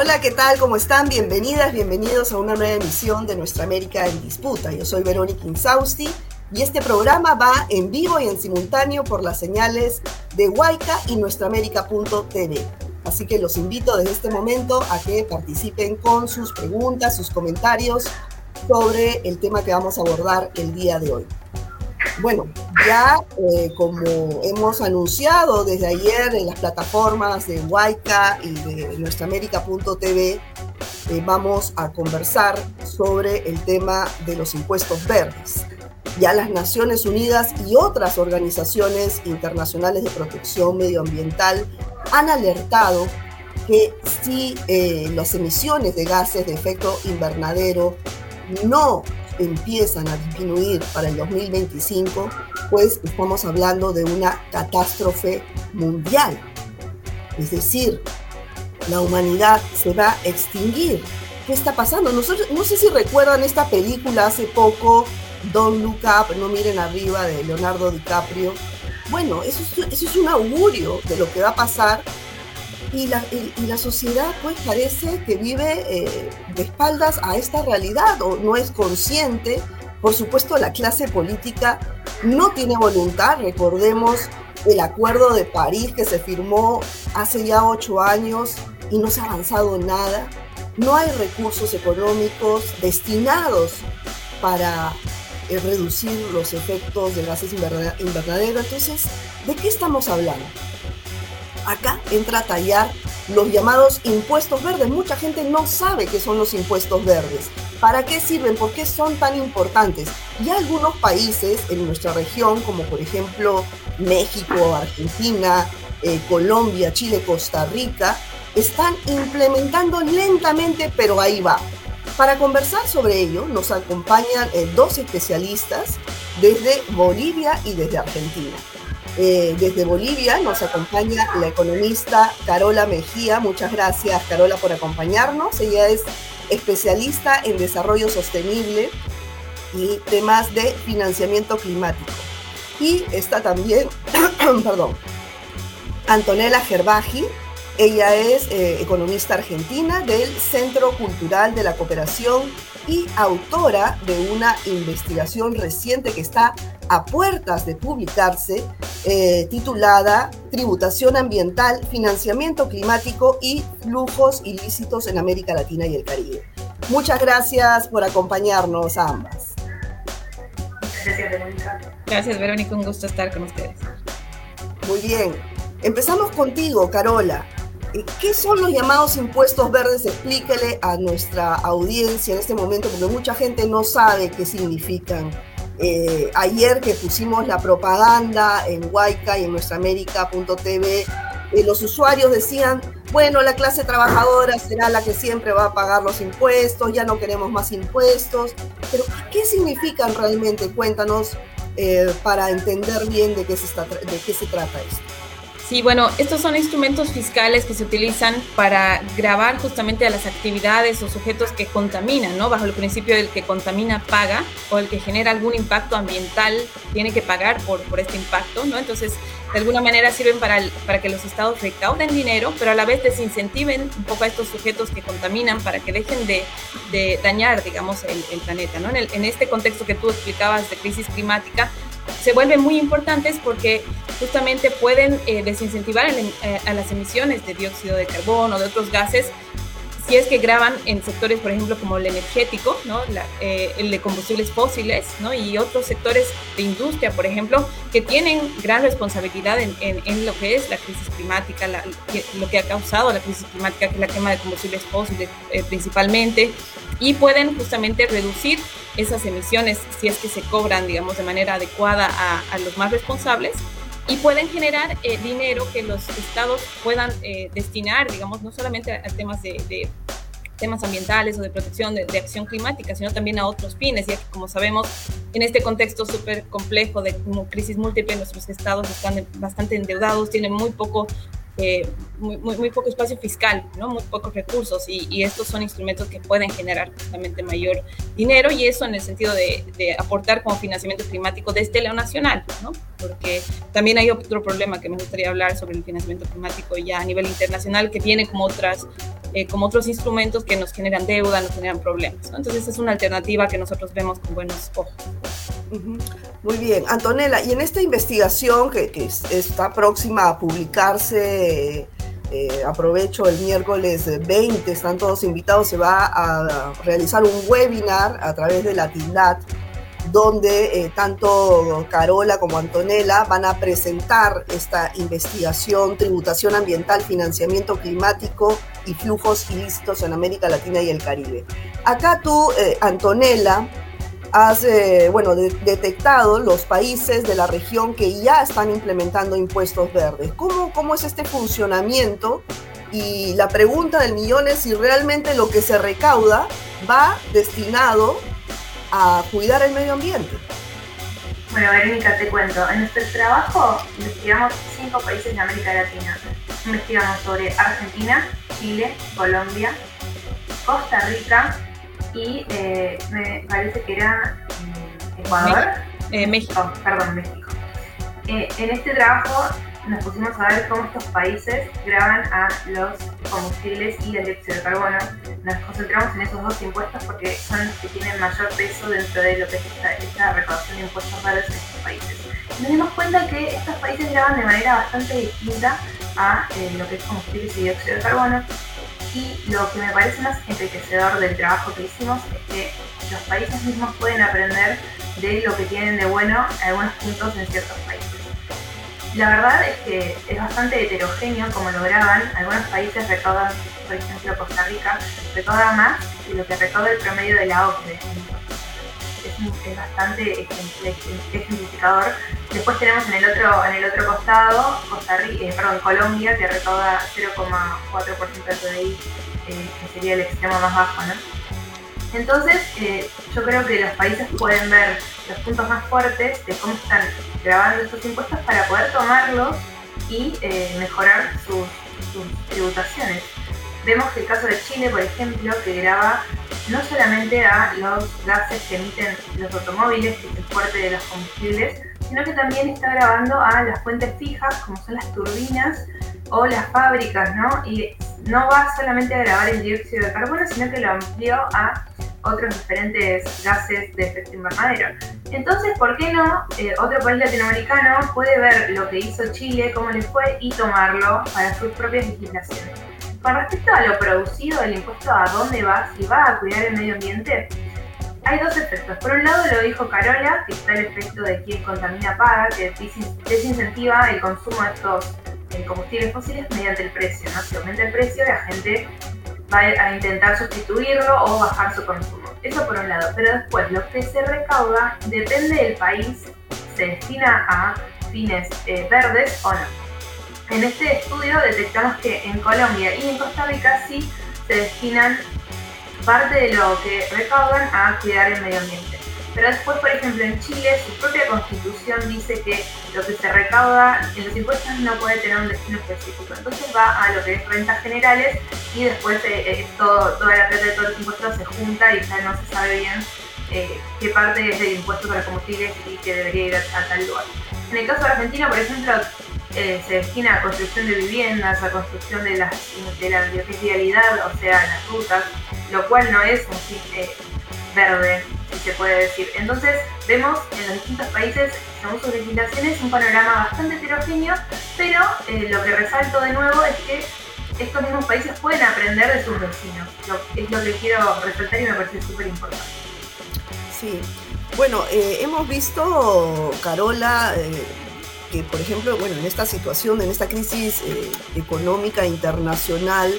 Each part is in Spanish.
Hola, ¿qué tal? ¿Cómo están? Bienvenidas, bienvenidos a una nueva emisión de Nuestra América en Disputa. Yo soy Verónica Insausti y este programa va en vivo y en simultáneo por las señales de Huayca y nuestraamérica.tv. Así que los invito desde este momento a que participen con sus preguntas, sus comentarios sobre el tema que vamos a abordar el día de hoy. Bueno, ya eh, como hemos anunciado desde ayer en las plataformas de Huayca y de nuestraamérica.tv, eh, vamos a conversar sobre el tema de los impuestos verdes. Ya las Naciones Unidas y otras organizaciones internacionales de protección medioambiental han alertado que si eh, las emisiones de gases de efecto invernadero no empiezan a disminuir para el 2025, pues estamos hablando de una catástrofe mundial. Es decir, la humanidad se va a extinguir. ¿Qué está pasando? No, sé si recuerdan esta película hace poco, Don Look Up, no miren arriba, de Leonardo DiCaprio. Bueno, eso es, eso es un augurio de lo que va a pasar y la, sociedad pues parece que vive eh, de espaldas a esta realidad o no es consciente. Por supuesto, la clase política no tiene voluntad. Recordemos el acuerdo de París que se firmó hace ya ocho años y no se ha avanzado nada. No hay recursos económicos destinados para eh, reducir los efectos de gases invernaderos. Entonces, ¿de qué estamos hablando? Acá entra a tallar los llamados impuestos verdes. Mucha gente no sabe qué son los impuestos verdes. ¿Para qué sirven? ¿Por qué son tan importantes? Y algunos países en nuestra región, como por ejemplo México, Argentina, eh, Colombia, Chile, Costa Rica, están implementando lentamente, pero ahí va. Para conversar sobre ello nos acompañan eh, dos especialistas desde Bolivia y desde Argentina. Eh, desde Bolivia nos acompaña la economista Carola Mejía. Muchas gracias, Carola, por acompañarnos. Ella es especialista en desarrollo sostenible y temas de financiamiento climático. Y está también, perdón, Antonella Gerbaji. Ella es eh, economista argentina del Centro Cultural de la Cooperación y autora de una investigación reciente que está a puertas de publicarse, eh, titulada Tributación Ambiental, Financiamiento Climático y Flujos Ilícitos en América Latina y el Caribe. Muchas gracias por acompañarnos a ambas. Gracias, Verónica. Gracias, Verónica. Un gusto estar con ustedes. Muy bien. Empezamos contigo, Carola. ¿Qué son los llamados impuestos verdes? Explíquele a nuestra audiencia en este momento, porque mucha gente no sabe qué significan eh, ayer que pusimos la propaganda en Huayca y en nuestraamérica.tv, eh, los usuarios decían, bueno, la clase trabajadora será la que siempre va a pagar los impuestos, ya no queremos más impuestos, pero ¿qué significan realmente? Cuéntanos eh, para entender bien de qué se trata esto. Sí, bueno, estos son instrumentos fiscales que se utilizan para grabar justamente a las actividades o sujetos que contaminan, ¿no? Bajo el principio del que contamina paga o el que genera algún impacto ambiental tiene que pagar por, por este impacto, ¿no? Entonces, de alguna manera sirven para, para que los estados recauden dinero, pero a la vez desincentiven un poco a estos sujetos que contaminan para que dejen de, de dañar, digamos, el, planeta, ¿no? En, el, en este contexto que tú explicabas de crisis climática, se vuelven muy importantes porque justamente pueden eh, desincentivar eh, a las emisiones de dióxido de carbono de otros gases si es que graban en sectores, por ejemplo, como el energético, ¿no? Eh, el de combustibles fósiles ¿no? y otros sectores de industria, por ejemplo, que tienen gran responsabilidad en, en, lo que es la crisis climática, lo que ha causado la crisis climática, que es la quema de combustibles fósiles principalmente, y pueden justamente reducir esas emisiones si es que se cobran, digamos, de manera adecuada a, los más responsables y pueden generar eh, dinero que los estados puedan eh, destinar, digamos, no solamente a, temas de, temas ambientales o de protección de, acción climática, sino también a otros fines, ya que como sabemos, en este contexto súper complejo de crisis múltiple, nuestros estados están bastante endeudados, tienen muy poco eh, muy, muy, poco espacio fiscal, ¿no? muy pocos recursos y, estos son instrumentos que pueden generar justamente mayor dinero y eso en el sentido de, aportar como financiamiento climático desde lo nacional, ¿no? porque también hay otro problema que me gustaría hablar sobre el financiamiento climático ya a nivel internacional que viene como otras eh, como otros instrumentos que nos generan deuda, nos generan problemas. Entonces es una alternativa que nosotros vemos con buenos ojos. Muy bien, Antonella, y en esta investigación que, está próxima a publicarse, eh, aprovecho el miércoles 20, están todos invitados, se va a realizar un webinar a través de la TINDAT donde eh, tanto Carola como Antonella van a presentar esta investigación, tributación ambiental, financiamiento climático y flujos ilícitos en América Latina y el Caribe. Acá tú, eh, Antonella, has eh, bueno, detectado los países de la región que ya están implementando impuestos verdes. ¿Cómo, ¿Cómo es este funcionamiento? Y la pregunta del millón es si realmente lo que se recauda va destinado a cuidar el medio ambiente. Bueno, Verónica, te cuento. En nuestro trabajo investigamos cinco países de América Latina. Investigamos sobre Argentina, Chile, Colombia, Costa Rica y eh, me parece que era mm, Ecuador. Eh, México. perdón, México. Eh, en este trabajo nos pusimos a ver cómo estos países graban a los combustibles y el dióxido de carbono. Nos concentramos en esos dos impuestos porque son los que tienen mayor peso dentro de lo que es esta, recaudación de impuestos verdes en estos países. nos dimos cuenta que estos países graban de manera bastante distinta a eh, lo que es combustibles y dióxido de carbono. Y lo que me parece más enriquecedor del trabajo que hicimos es que los países mismos pueden aprender de lo que tienen de bueno algunos puntos en ciertos países. La verdad es que es bastante heterogéneo como lo graban. Algunos países recaudan, por ejemplo Costa Rica, recauda más que lo que recauda el promedio de la OCDE. Es, bastante ejemplificador. Después tenemos en el otro, en el otro costado Costa Rica, eh, perdón, Colombia, que recauda 0,4% del PDI, eh, que sería el extremo más bajo. ¿no? Entonces, eh, yo creo que los países pueden ver los puntos más fuertes de cómo están grabando estos impuestos para poder tomarlos y eh, mejorar sus, tributaciones. Vemos que el caso de Chile, por ejemplo, que graba no solamente a los gases que emiten los automóviles, que es el fuerte de los combustibles, sino que también está grabando a las fuentes fijas, como son las turbinas o las fábricas, ¿no? No va solamente a grabar el dióxido de carbono, sino que lo amplió a otros diferentes gases de efecto invernadero. Entonces, ¿por qué no eh, otro país latinoamericano puede ver lo que hizo Chile, cómo le fue y tomarlo para sus propias legislaciones? Con respecto a lo producido, el impuesto a dónde va, si va a cuidar el medio ambiente, hay dos efectos. Por un lado lo dijo Carola, que está el efecto de quien contamina paga, que desincentiva el consumo de estos eh, combustibles fósiles mediante el precio. ¿no? Si aumenta el precio, la gente va a intentar sustituirlo o bajar su consumo. Eso por un lado. Pero después, lo que se recauda depende del país, se destina a fines eh, verdes o no. En este estudio detectamos que en Colombia y en Costa Rica sí se destinan parte de lo que recaudan a cuidar el medio ambiente. Pero después, por ejemplo, en Chile, su propia constitución dice que lo que se recauda en los impuestos no puede tener un destino específico. Entonces va a lo que es rentas generales y después eh, eh, toda la plata de todos los impuestos se junta y ya no se sabe bien eh, qué parte es del impuesto para combustibles y que debería ir a, tal lugar. En el caso de Argentina, por ejemplo, se destina a construcción de viviendas, a construcción de, las, de la vialidad, o sea, las rutas, lo cual no es un verde si se puede decir. Entonces vemos en los distintos países, según sus legislaciones, un panorama bastante heterogéneo, pero eh, lo que resalto de nuevo es que estos mismos países pueden aprender de sus vecinos. es lo que quiero resaltar y me parece súper importante. Sí, bueno, eh, hemos visto, Carola, eh, que por ejemplo, bueno, en esta situación, en esta crisis económica internacional,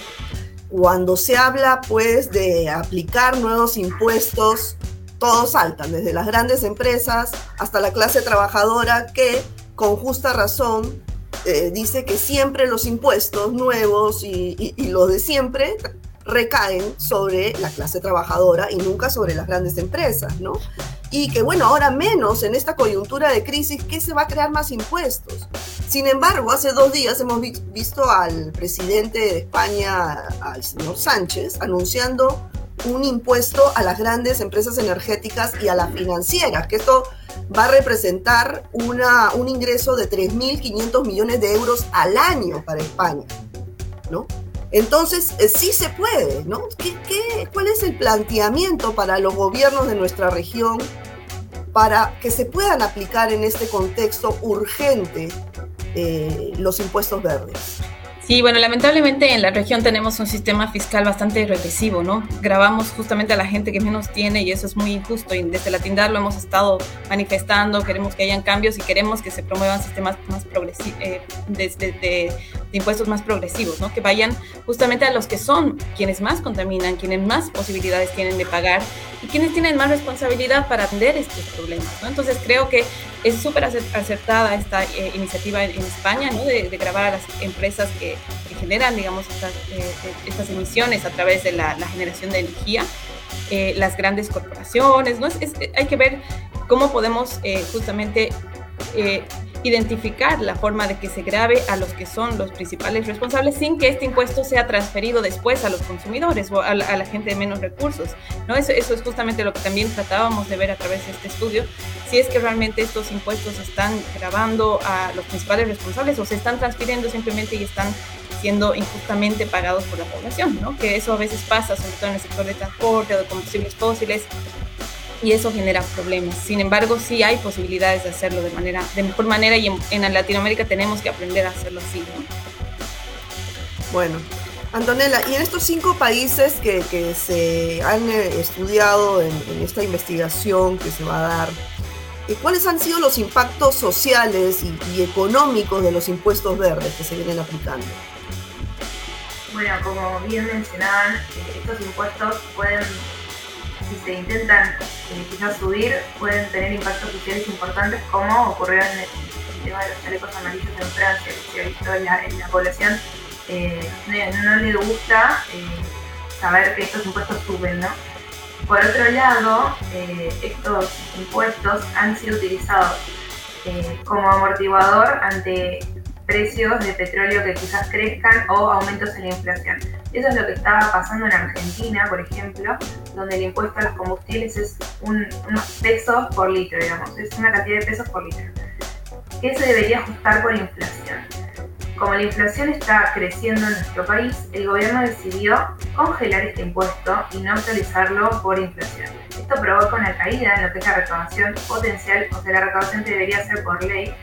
cuando se habla pues de aplicar nuevos impuestos todos saltan, desde las grandes empresas hasta la clase trabajadora que con justa razón eh, dice que siempre los impuestos nuevos y, los de siempre recaen sobre la clase trabajadora y nunca sobre las grandes empresas, ¿no? Y que bueno, ahora menos en esta coyuntura de crisis, que se va a crear más impuestos. Sin embargo, hace dos días hemos visto al presidente de España, al señor Sánchez, anunciando un impuesto a las grandes empresas energéticas y a las financieras, que esto va a representar una, un ingreso de 3.500 millones de euros al año para España, ¿no? Entonces, eh, sí se puede, ¿no? ¿Qué, cuál es el planteamiento para los gobiernos de nuestra región para que se puedan aplicar en este contexto urgente eh, los impuestos verdes? Sí, bueno, lamentablemente en la región tenemos un sistema fiscal bastante regresivo, ¿no? Grabamos justamente a la gente que menos tiene y eso es muy injusto y desde la TINDAR lo hemos estado manifestando, queremos que hayan cambios y queremos que se promuevan sistemas más progresivos, eh, de, impuestos más progresivos, ¿no? Que vayan justamente a los que son quienes más contaminan, quienes más posibilidades tienen de pagar y quienes tienen más responsabilidad para atender estos problemas, ¿no? Entonces creo que es súper acertada esta eh, iniciativa en, España, ¿no? De, grabar a las empresas que generan, digamos, estas, eh, estas, emisiones a través de la, generación de energía, eh, las grandes corporaciones, ¿no? Es, hay que ver cómo podemos eh, justamente identificar la forma de que se grave a los que son los principales responsables sin que este impuesto sea transferido después a los consumidores o a la, gente de menos recursos. ¿no? Eso, eso, es justamente lo que también tratábamos de ver a través de este estudio, si es que realmente estos impuestos están grabando a los principales responsables o se están transfiriendo simplemente y están siendo injustamente pagados por la población, ¿no? que eso a veces pasa, sobre todo en el sector de transporte o de combustibles fósiles, y eso genera problemas. Sin embargo, sí hay posibilidades de hacerlo de, manera, de mejor manera y en, Latinoamérica tenemos que aprender a hacerlo así. Bueno, Antonella, y en estos cinco países que, que se han eh, estudiado en, esta investigación que se va a dar, ¿cuáles han sido los impactos sociales y, económicos de los impuestos verdes que se vienen aplicando? Bueno, como bien mencionaban, eh, estos impuestos pueden si se intentan eh, quizás subir, pueden tener impactos sociales importantes, como ocurrió en el, tema de los chalecos amarillos en Francia, que se ha visto en la, población, eh, no, le gusta eh, saber que estos impuestos suben, ¿no? Por otro lado, estos impuestos han sido utilizados como amortiguador ante precios de petróleo que quizás crezcan o aumentos en la inflación. Eso es lo que estaba pasando en Argentina, por ejemplo, donde el impuesto a los combustibles es unos pesos por litro, digamos, es una cantidad de pesos por litro, que se debería ajustar por inflación. Como la inflación está creciendo en nuestro país, el gobierno decidió congelar este impuesto y no actualizarlo por inflación. Esto provoca una caída en lo que es la recaudación potencial, o sea, la recaudación debería ser por ley,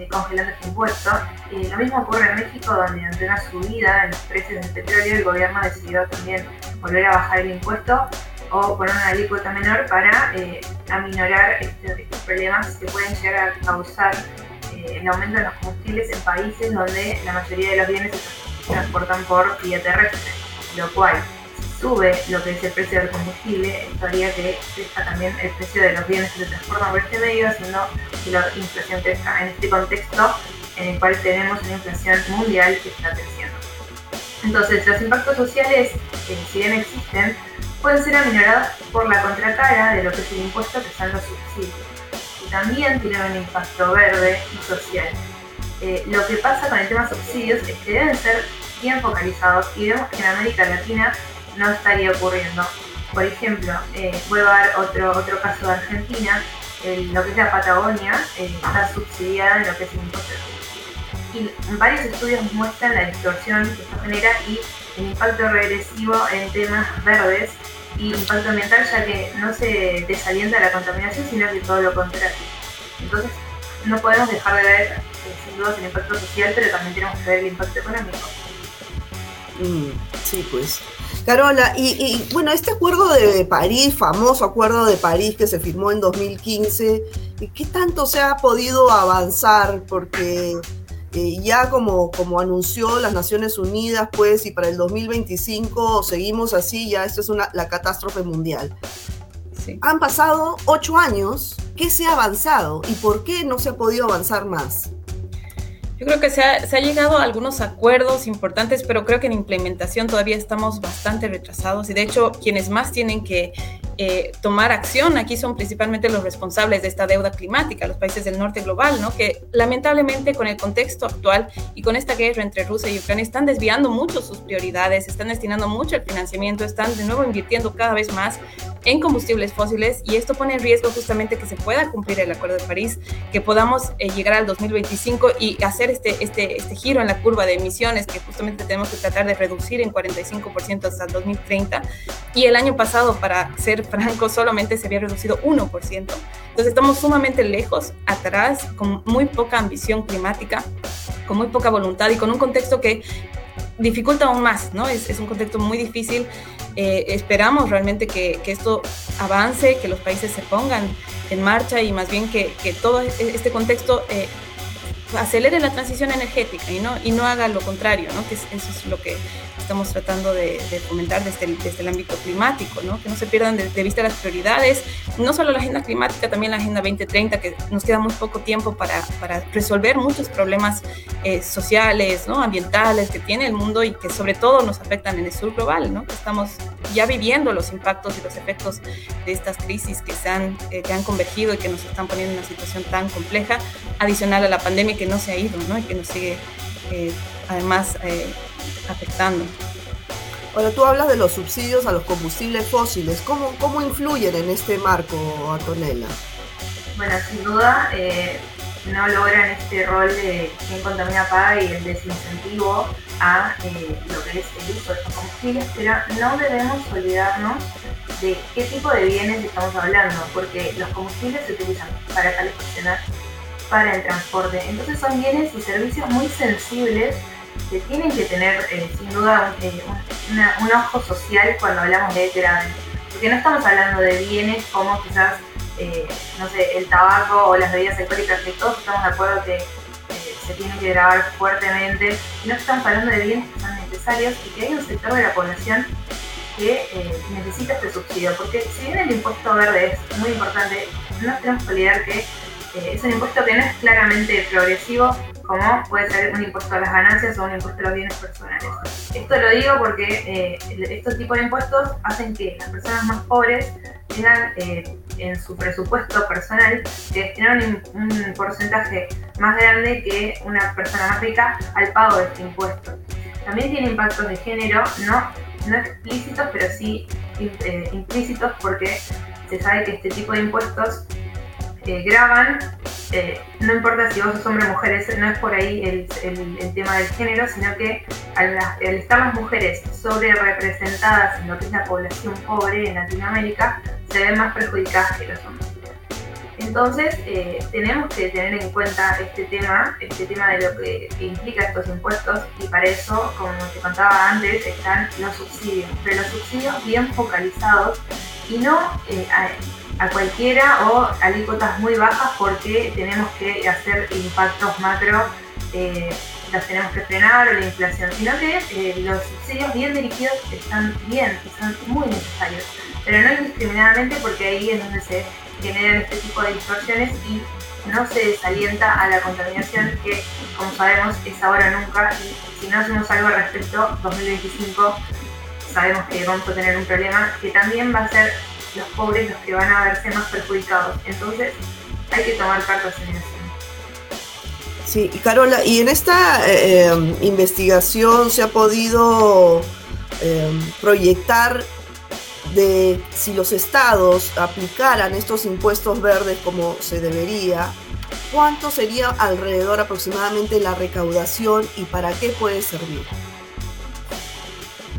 eh, congelando este impuesto. Y lo mismo ocurre en México, donde ante una subida en los precios del petróleo, el gobierno decidió también volver a bajar el impuesto o poner una alícuota menor para eh, aminorar este, estos problemas que pueden llegar a causar eh, el aumento de los combustibles en países donde la mayoría de los bienes se transportan por vía terrestre, lo cual sube lo que es el precio del combustible, esto haría que crezca también el precio de los bienes que se transportan por este medio, haciendo que la inflación crezca en este contexto en el cual tenemos una inflación mundial que está creciendo. Entonces, los impactos sociales, que si bien existen, pueden ser aminorados por la contracara de lo que es el impuesto que son los subsidios. Y también tienen un impacto verde y social. Eh, lo que pasa con el tema subsidios es que deben ser bien focalizados y vemos que en América Latina no estaría ocurriendo. Por ejemplo, eh, voy a dar otro, otro caso de Argentina, lo que es la Patagonia eh, está subsidiada en lo que es el impuesto Y varios estudios muestran la distorsión que esto genera y el impacto regresivo en temas verdes y impacto ambiental, ya que no se desalienta la contaminación, sino que todo lo contrario. Entonces, no podemos dejar de ver, eh, sin duda, el impacto social, pero también tenemos que ver el impacto económico. Mm, sí, pues. Carola, y, bueno, este acuerdo de París, famoso acuerdo de París que se firmó en 2015, ¿qué tanto se ha podido avanzar? Porque eh, ya como, como anunció las Naciones Unidas, pues, y para el 2025 seguimos así, ya esto es una, la catástrofe mundial. Han pasado ocho años, ¿qué se ha avanzado y por qué no se ha podido avanzar más? Yo creo que se ha, llegado a algunos acuerdos importantes, pero creo que en implementación todavía estamos bastante retrasados y de hecho quienes más tienen que eh, tomar acción aquí son principalmente los responsables de esta deuda climática, los países del norte global, ¿no? que lamentablemente con el contexto actual y con esta guerra entre Rusia y Ucrania están desviando mucho sus prioridades, están destinando mucho el financiamiento, están de nuevo invirtiendo cada vez más en combustibles fósiles y esto pone en riesgo justamente que se pueda cumplir el Acuerdo de París, que podamos eh, llegar al 2025 y hacer este, este, este giro en la curva de emisiones que justamente tenemos que tratar de reducir en 45% hasta el 2030. Y el año pasado, para ser franco, solamente se había reducido 1%. Entonces estamos sumamente lejos, atrás, con muy poca ambición climática, con muy poca voluntad y con un contexto que dificulta aún más, ¿no? Es, un contexto muy difícil eh, esperamos realmente que, esto avance, que los países se pongan en marcha y más bien que, que todo este contexto eh, acelere la transición energética y no, y no haga lo contrario, ¿no? que eso es lo que estamos tratando de, de fomentar desde el, desde el, ámbito climático, ¿no? que no se pierdan de, de, vista las prioridades, no solo la agenda climática, también la agenda 2030, que nos queda muy poco tiempo para, para resolver muchos problemas eh, sociales, ¿no? ambientales que tiene el mundo y que sobre todo nos afectan en el sur global, ¿no? que estamos ya viviendo los impactos y los efectos de estas crisis que, se han, eh, que han convergido y que nos están poniendo en una situación tan compleja, adicional a la pandemia que no se ha ido ¿no? y que nos sigue eh, además eh, afectando. Ahora tú hablas de los subsidios a los combustibles fósiles. ¿Cómo, cómo influyen en este marco, Antonella? Bueno, sin duda eh, no logran este rol de quien contamina paga y el desincentivo a eh, lo que es el uso de estos combustibles, pero no debemos olvidarnos de qué tipo de bienes estamos hablando, porque los combustibles se utilizan para calefaccionar, para el transporte. Entonces son bienes y servicios muy sensibles que tienen que tener eh, sin duda eh, un ojo social cuando hablamos de grave. Porque no estamos hablando de bienes como quizás, eh, no sé, el tabaco o las bebidas alcohólicas, que todos estamos de acuerdo que se tienen que grabar fuertemente. No estamos hablando de bienes que son necesarios y que hay un sector de la población que necesita este subsidio. Porque si bien el impuesto verde es muy importante, no tenemos que olvidar que eh, es un impuesto que no es claramente progresivo, como puede ser un impuesto a las ganancias o un impuesto a los bienes personales. Esto lo digo porque eh, estos tipos de impuestos hacen que las personas más pobres tengan eh, en su presupuesto personal que destinar un, un, porcentaje más grande que una persona más rica al pago de este impuesto. También tiene impactos de género, no, no explícitos, pero sí eh, implícitos porque se sabe que este tipo de impuestos eh, graban, eh, no importa si vos sos hombre o mujer, no es por ahí el, el, el tema del género, sino que al, al, estar las mujeres sobre representadas en lo que es la población pobre en Latinoamérica, se ven más perjudicadas que los hombres. Entonces, eh, tenemos que tener en cuenta este tema, este tema de lo que, que, implica estos impuestos, y para eso, como te contaba antes, están los subsidios, pero los subsidios bien focalizados y no eh, a, cualquiera o alícuotas muy bajas porque tenemos que hacer impactos macro, eh, las tenemos que frenar o la inflación, sino que eh, los subsidios bien dirigidos están bien y son muy necesarios, pero no indiscriminadamente porque ahí es donde se generan este tipo de distorsiones y no se desalienta a la contaminación que, como sabemos, es ahora o nunca. Y si no hacemos algo al respecto, 2025 sabemos que vamos a tener un problema que también va a ser los pobres los que van a verse más perjudicados. Entonces hay que tomar cartas en eso. Sí, Carola, y en esta eh, investigación se ha podido eh, proyectar de si los estados aplicaran estos impuestos verdes como se debería, ¿cuánto sería alrededor aproximadamente la recaudación y para qué puede servir?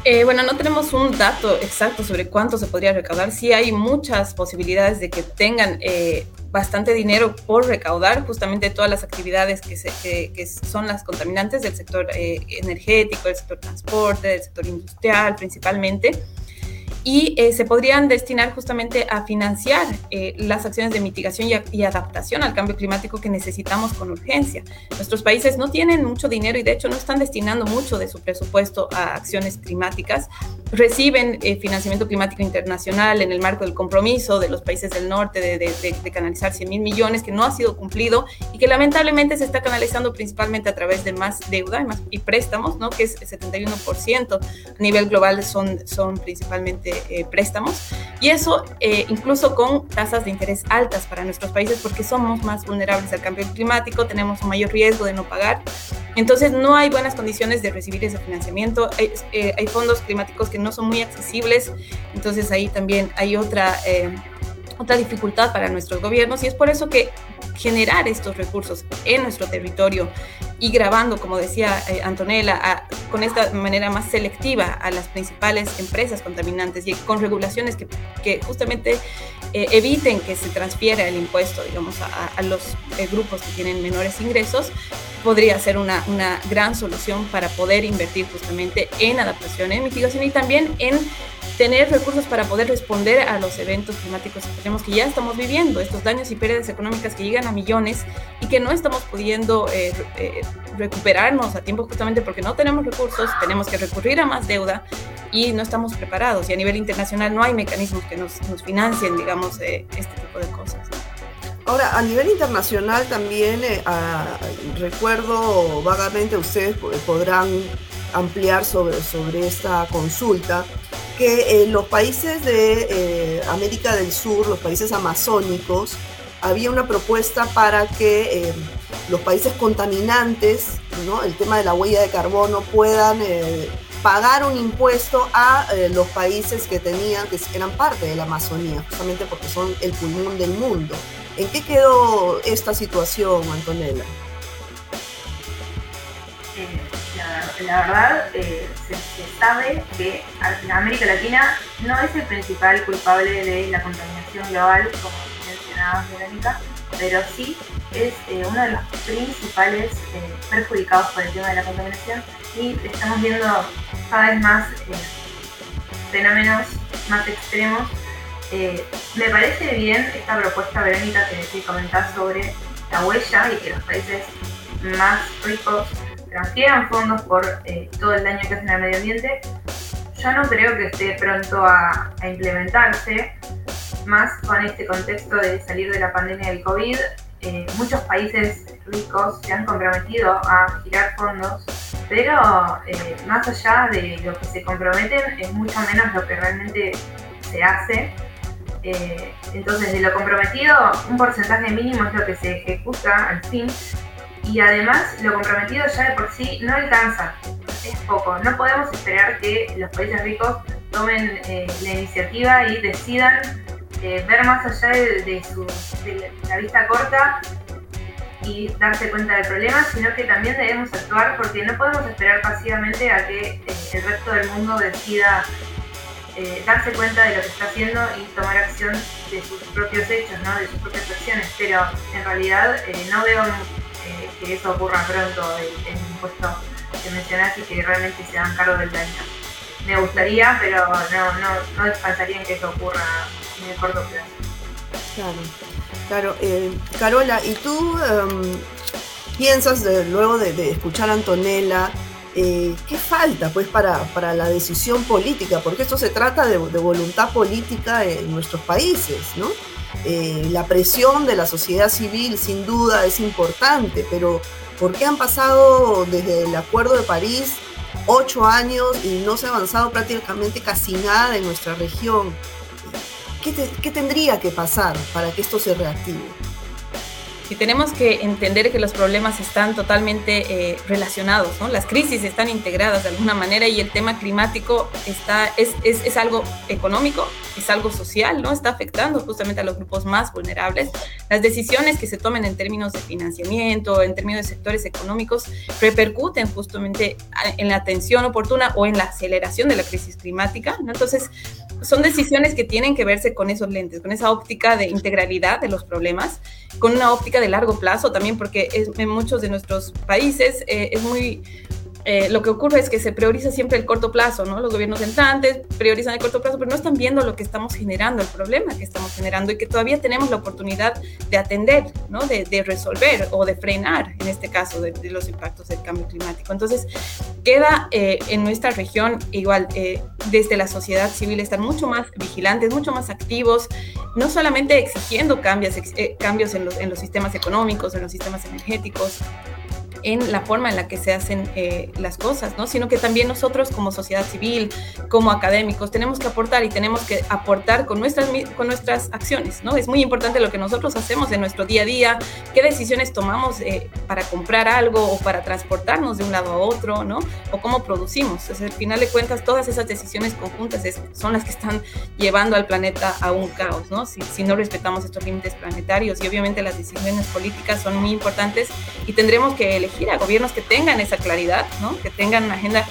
Eh, bueno, no tenemos un dato exacto sobre cuánto se podría recaudar. Sí hay muchas posibilidades de que tengan eh, bastante dinero por recaudar, justamente todas las actividades que, se, que, que son las contaminantes del sector eh, energético, del sector transporte, del sector industrial principalmente y eh, se podrían destinar justamente a financiar eh, las acciones de mitigación y, a, y, adaptación al cambio climático que necesitamos con urgencia. Nuestros países no tienen mucho dinero y de hecho no están destinando mucho de su presupuesto a acciones climáticas. Reciben eh, financiamiento climático internacional en el marco del compromiso de los países del norte de, de, de, de canalizar 100 mil millones que no ha sido cumplido y que lamentablemente se está canalizando principalmente a través de más deuda y, más, y préstamos, ¿no? que es el 71% a nivel global son, son principalmente eh, préstamos. Y eso eh, incluso con tasas de interés altas para nuestros países porque somos más vulnerables al cambio climático, tenemos un mayor riesgo de no pagar. Entonces no hay buenas condiciones de recibir ese financiamiento, hay, eh, hay fondos climáticos que no son muy accesibles, entonces ahí también hay otra... Eh, otra dificultad para nuestros gobiernos. Y es por eso que generar estos recursos en nuestro territorio y grabando, como decía eh, Antonella, con esta manera más selectiva a las principales empresas contaminantes y con regulaciones que, justamente eh, eviten que se transfiera el impuesto, digamos, a, los eh, grupos que tienen menores ingresos, podría ser una, una gran solución para poder invertir justamente en adaptación, en mitigación y también en tener recursos para poder responder a los eventos climáticos extremos que ya estamos viviendo, estos daños y pérdidas económicas que llegan a millones y que no estamos pudiendo eh, eh, recuperarnos a tiempo justamente porque no tenemos recursos, tenemos que recurrir a más deuda y no estamos preparados. Y a nivel internacional no hay mecanismos que nos, nos financien, digamos, eh, este tipo de cosas. Ahora, a nivel internacional también, recuerdo vagamente, ustedes podrán ampliar sobre, sobre esta consulta, que en los países de eh, América del Sur, los países amazónicos, había una propuesta para que eh, los países contaminantes, ¿no? el tema de la huella de carbono, puedan eh, pagar un impuesto a los países que tenían, que eran parte de la Amazonía, justamente porque son el pulmón del mundo. ¿En qué quedó esta situación, Antonella? La verdad eh, se, sabe que América Latina no es el principal culpable de la contaminación global, como mencionaba Verónica, pero sí es eh, uno de los principales eh, perjudicados por el tema de la contaminación y estamos viendo cada vez más fenómenos más extremos. me parece bien esta propuesta, Verónica, que, que comentás sobre la huella y que los países más ricos transfieran fondos por eh, todo el daño que hacen al medio ambiente, yo no creo que esté pronto a, implementarse, más con este contexto de salir de la pandemia del COVID. Eh, muchos países ricos se han comprometido a girar fondos, pero eh, más allá de lo que se comprometen, es mucho menos lo que realmente se hace. entonces, de lo comprometido, un porcentaje mínimo es lo que se ejecuta al fin y además lo comprometido ya de por sí no alcanza, es poco. No podemos esperar que los países ricos tomen eh, la iniciativa y decidan eh, ver más allá de, su, la vista corta y darse cuenta del problema, sino que también debemos actuar porque no podemos esperar pasivamente a que eh, el resto del mundo decida darse cuenta de lo que está haciendo y tomar acción de sus propios hechos, ¿no? de sus propias acciones. Pero en realidad no veo que eso ocurra pronto, el, impuesto que mencionaste y que realmente se dan cargo del daño. Me gustaría, pero no, no, no descansaría en que eso ocurra en el corto plazo. Claro, claro. Eh, Carola, ¿y tú em, piensas luego de, escuchar a Antonella, eh, ¿qué falta pues para, para, la decisión política? Porque esto se trata de, de voluntad política en nuestros países, ¿no? Eh, la presión de la sociedad civil sin duda es importante, pero ¿por qué han pasado desde el Acuerdo de París ocho años y no se ha avanzado prácticamente casi nada en nuestra región? ¿Qué, qué tendría que pasar para que esto se reactive? Y tenemos que entender que los problemas están totalmente eh, relacionados, ¿no? Las crisis están integradas de alguna manera y el tema climático está, es, es, es, algo económico, es algo social, ¿no? Está afectando justamente a los grupos más vulnerables. Las decisiones que se tomen en términos de financiamiento, en términos de sectores económicos, repercuten justamente en la atención oportuna o en la aceleración de la crisis climática, ¿no? Entonces, son decisiones que tienen que verse con esos lentes, con esa óptica de integralidad de los problemas, con una óptica de largo plazo también, porque en muchos de nuestros países eh, es muy eh, lo que ocurre es que se prioriza siempre el corto plazo, ¿no? Los gobiernos entrantes priorizan el corto plazo, pero no están viendo lo que estamos generando, el problema que estamos generando y que todavía tenemos la oportunidad de atender, ¿no? De, resolver o de frenar, en este caso, de, los impactos del cambio climático. Entonces, queda eh, en nuestra región igual, eh, desde la sociedad civil, estar mucho más vigilantes, mucho más activos, no solamente exigiendo cambios, cambios en los, en los sistemas económicos, en los sistemas energéticos, en la forma en la que se hacen eh, las cosas, ¿no? Sino que también nosotros como sociedad civil, como académicos, tenemos que aportar y tenemos que aportar con nuestras, con nuestras acciones, ¿no? Es muy importante lo que nosotros hacemos en nuestro día a día, qué decisiones tomamos eh, para comprar algo o para transportarnos de un lado a otro, ¿no? O cómo producimos. al final de cuentas, todas esas decisiones conjuntas son las que están llevando al planeta a un caos, ¿no? Si, si no respetamos estos límites planetarios y obviamente las decisiones políticas son muy importantes y tendremos que elegir a gobiernos que tengan esa claridad, ¿no? Que tengan una agenda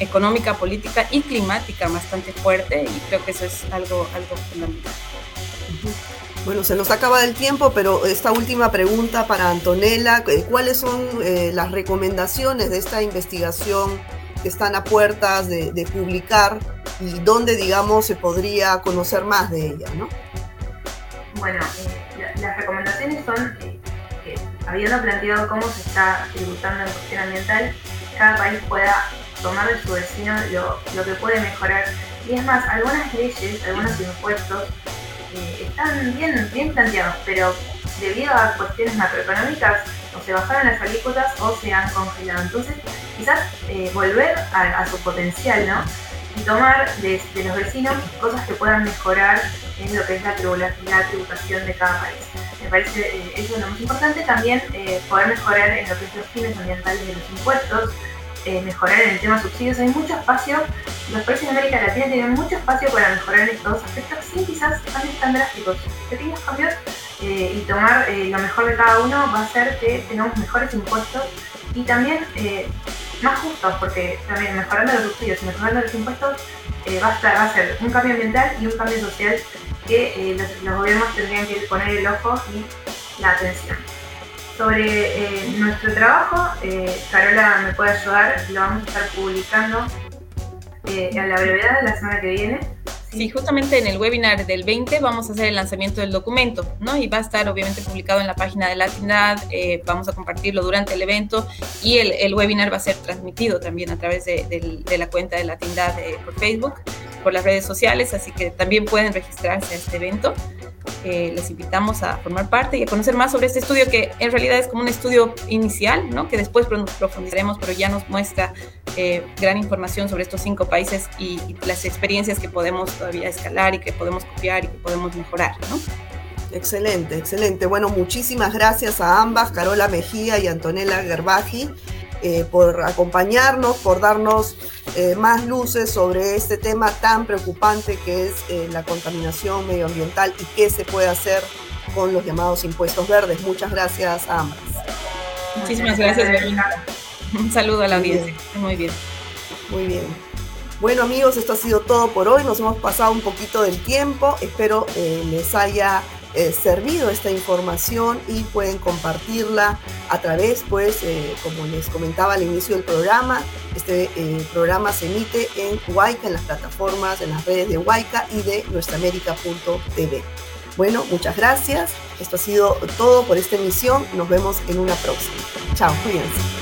económica, política y climática bastante fuerte y creo que eso es algo, algo fundamental. Bueno, se nos acaba el tiempo, pero esta última pregunta para Antonella, eh, ¿cuáles son eh, las recomendaciones de esta investigación que están a puertas de, publicar y dónde, digamos, se podría conocer más de ella, ¿no? Bueno, eh, las recomendaciones son que, habiendo planteado cómo se está tributando en cuestión ambiental, cada país pueda tomar de su vecino lo, lo que puede mejorar. Y es más, algunas leyes, algunos impuestos están bien, bien planteados, pero debido a cuestiones macroeconómicas o se bajaron las alícuotas o se han congelado. Entonces, quizás eh, volver a, su potencial, ¿no? Y tomar de, los vecinos cosas que puedan mejorar en lo que es la, tributación de cada país. Me parece eh, eso es lo más importante. También eh, poder mejorar en lo que es los fines ambientales de los impuestos, eh, mejorar en el tema subsidios. Hay mucho espacio, los países de América Latina tienen mucho espacio para mejorar en estos aspectos sin quizás cambios tan drásticos. Pequeños cambios y tomar lo mejor de cada uno va a hacer que tengamos mejores impuestos y también más justos, porque también mejorando los subsidios y mejorando los impuestos va, a va a ser un cambio ambiental y un cambio social que los, los gobiernos tendrían que poner el ojo y la atención. Sobre eh, nuestro trabajo, eh, Carola me puede ayudar, lo vamos a estar publicando eh, a la brevedad de la semana que viene. Sí, justamente en el webinar del 20 vamos a hacer el lanzamiento del documento, ¿no? Y va a estar obviamente publicado en la página de Latindad, eh, vamos a compartirlo durante el evento y el, webinar va a ser transmitido también a través de, la cuenta de Latindad eh, por Facebook, por las redes sociales, así que también pueden registrarse a este evento. Eh, les invitamos a formar parte y a conocer más sobre este estudio que en realidad es como un estudio inicial, ¿no? que después profundizaremos, pero ya nos muestra eh, gran información sobre estos cinco países y, las experiencias que podemos todavía escalar y que podemos copiar y que podemos mejorar. ¿no? Excelente, excelente. Bueno, muchísimas gracias a ambas, Carola Mejía y Antonella Gerbaji. Eh, por acompañarnos, por darnos eh, más luces sobre este tema tan preocupante que es eh, la contaminación medioambiental y qué se puede hacer con los llamados impuestos verdes. Muchas gracias a ambas. Muchísimas gracias, Un saludo a la audiencia. Muy bien. Muy bien. Bueno amigos, esto ha sido todo por hoy. Nos hemos pasado un poquito del tiempo. Espero les haya eh, servido esta información y pueden compartirla a través, pues, eh, como les comentaba al inicio del programa, este eh, programa se emite en Huayca, en las plataformas, en las redes de Huayca y de nuestraamérica.tv. Bueno, muchas gracias. Esto ha sido todo por esta emisión. Nos vemos en una próxima. Chao, cuídense.